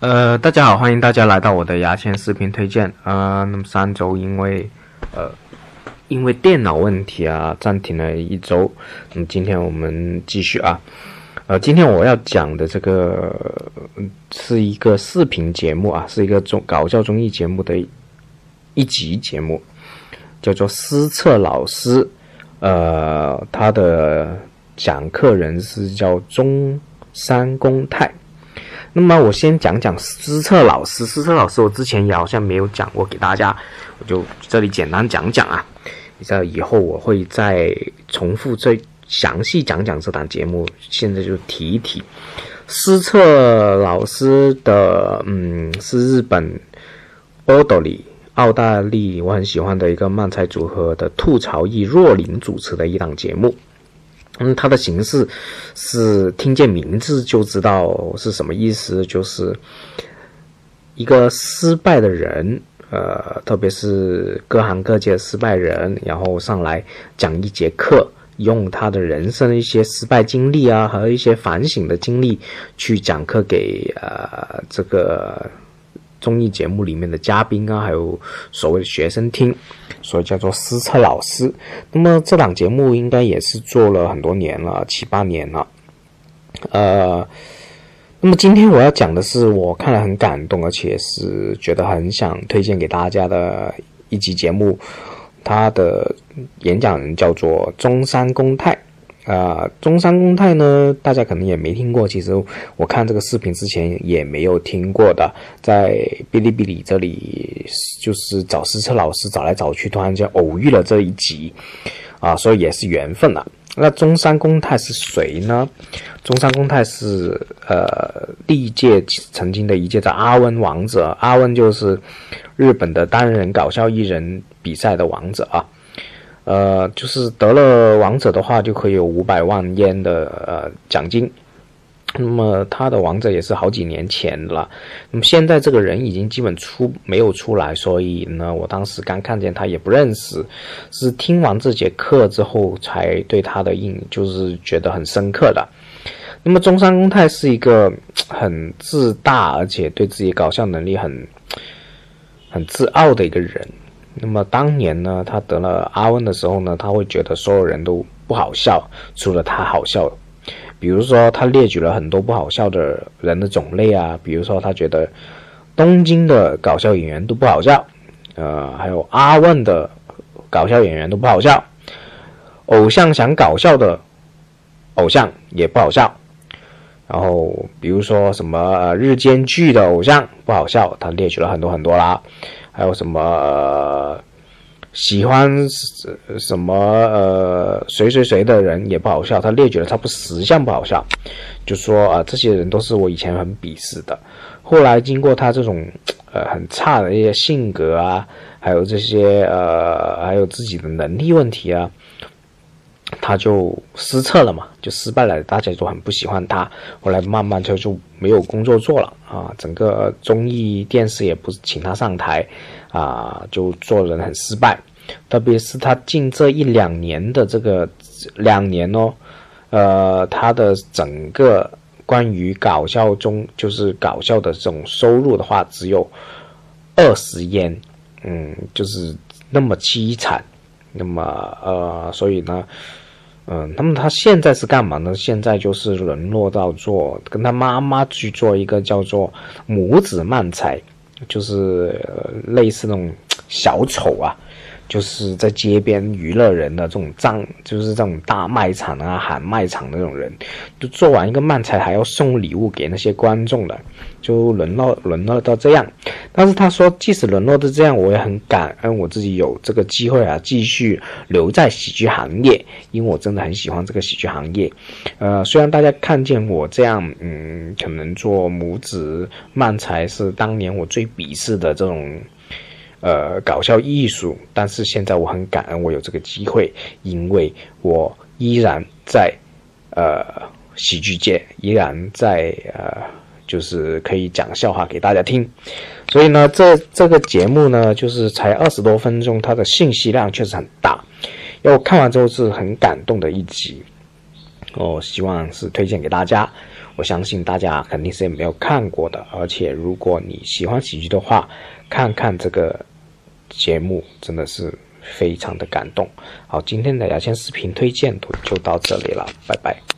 呃，大家好，欢迎大家来到我的牙签视频推荐。呃，那么上周因为呃因为电脑问题啊暂停了一周，那么今天我们继续啊。呃，今天我要讲的这个是一个视频节目啊，是一个综搞笑综艺节目的一集节目，叫做私测老师。呃，他的讲课人是叫中山公泰。那么我先讲讲施策老师。施策老师，我之前也好像没有讲过给大家，我就这里简单讲讲啊。你知道以后我会再重复再详细讲讲这档节目。现在就提一提，施策老师的，嗯，是日本波多里澳大利我很喜欢的一个漫才组合的吐槽艺若琳主持的一档节目。嗯，它的形式是听见名字就知道是什么意思，就是一个失败的人，呃，特别是各行各业失败人，然后上来讲一节课，用他的人生一些失败经历啊，和一些反省的经历去讲课给呃这个。综艺节目里面的嘉宾啊，还有所谓的学生听，所以叫做施策老师。那么这档节目应该也是做了很多年了，七八年了。呃，那么今天我要讲的是我看了很感动，而且是觉得很想推荐给大家的一集节目。他的演讲人叫做中山公泰。啊，中山公泰呢，大家可能也没听过。其实我看这个视频之前也没有听过的，在哔哩哔哩这里就是找施策老师找来找去，突然间偶遇了这一集，啊，所以也是缘分了。那中山公泰是谁呢？中山公泰是呃历届曾经的一届的阿温王者，阿温就是日本的单人搞笑艺人比赛的王者啊。呃，就是得了王者的话，就可以有五百万烟的呃奖金。那么他的王者也是好几年前了。那么现在这个人已经基本出没有出来，所以呢，我当时刚看见他也不认识，是听完这节课之后才对他的印就是觉得很深刻的。那么中山公泰是一个很自大，而且对自己搞笑能力很很自傲的一个人。那么当年呢，他得了阿温的时候呢，他会觉得所有人都不好笑，除了他好笑。比如说，他列举了很多不好笑的人的种类啊，比如说他觉得东京的搞笑演员都不好笑，呃，还有阿问的搞笑演员都不好笑，偶像想搞笑的偶像也不好笑。然后比如说什么日间剧的偶像不好笑，他列举了很多很多啦。还有什么喜欢什么呃谁谁谁的人也不好笑，他列举了他不多十项不好笑，就说啊这些人都是我以前很鄙视的。后来经过他这种呃很差的一些性格啊，还有这些呃还有自己的能力问题啊。他就失策了嘛，就失败了，大家都很不喜欢他。后来慢慢就就没有工作做了啊，整个综艺电视也不请他上台啊，就做人很失败。特别是他近这一两年的这个两年哦，呃，他的整个关于搞笑中就是搞笑的这种收入的话，只有二十烟，嗯，就是那么凄惨。那么呃，所以呢。嗯，那么他现在是干嘛呢？现在就是沦落到做跟他妈妈去做一个叫做母子漫才，就是类似那种小丑啊。就是在街边娱乐人的这种仗，就是这种大卖场啊、喊卖场的那种人，就做完一个漫才还要送礼物给那些观众的，就沦落沦落到这样。但是他说，即使沦落到这样，我也很感恩我自己有这个机会啊，继续留在喜剧行业，因为我真的很喜欢这个喜剧行业。呃，虽然大家看见我这样，嗯，可能做母子漫才是当年我最鄙视的这种。呃，搞笑艺术，但是现在我很感恩我有这个机会，因为我依然在呃喜剧界，依然在呃就是可以讲笑话给大家听，所以呢，这这个节目呢，就是才二十多分钟，它的信息量确实很大，因为我看完之后是很感动的一集，我希望是推荐给大家。我相信大家肯定是没有看过的。而且如果你喜欢喜剧的话，看看这个节目真的是非常的感动。好，今天的牙签视频推荐就到这里了，拜拜。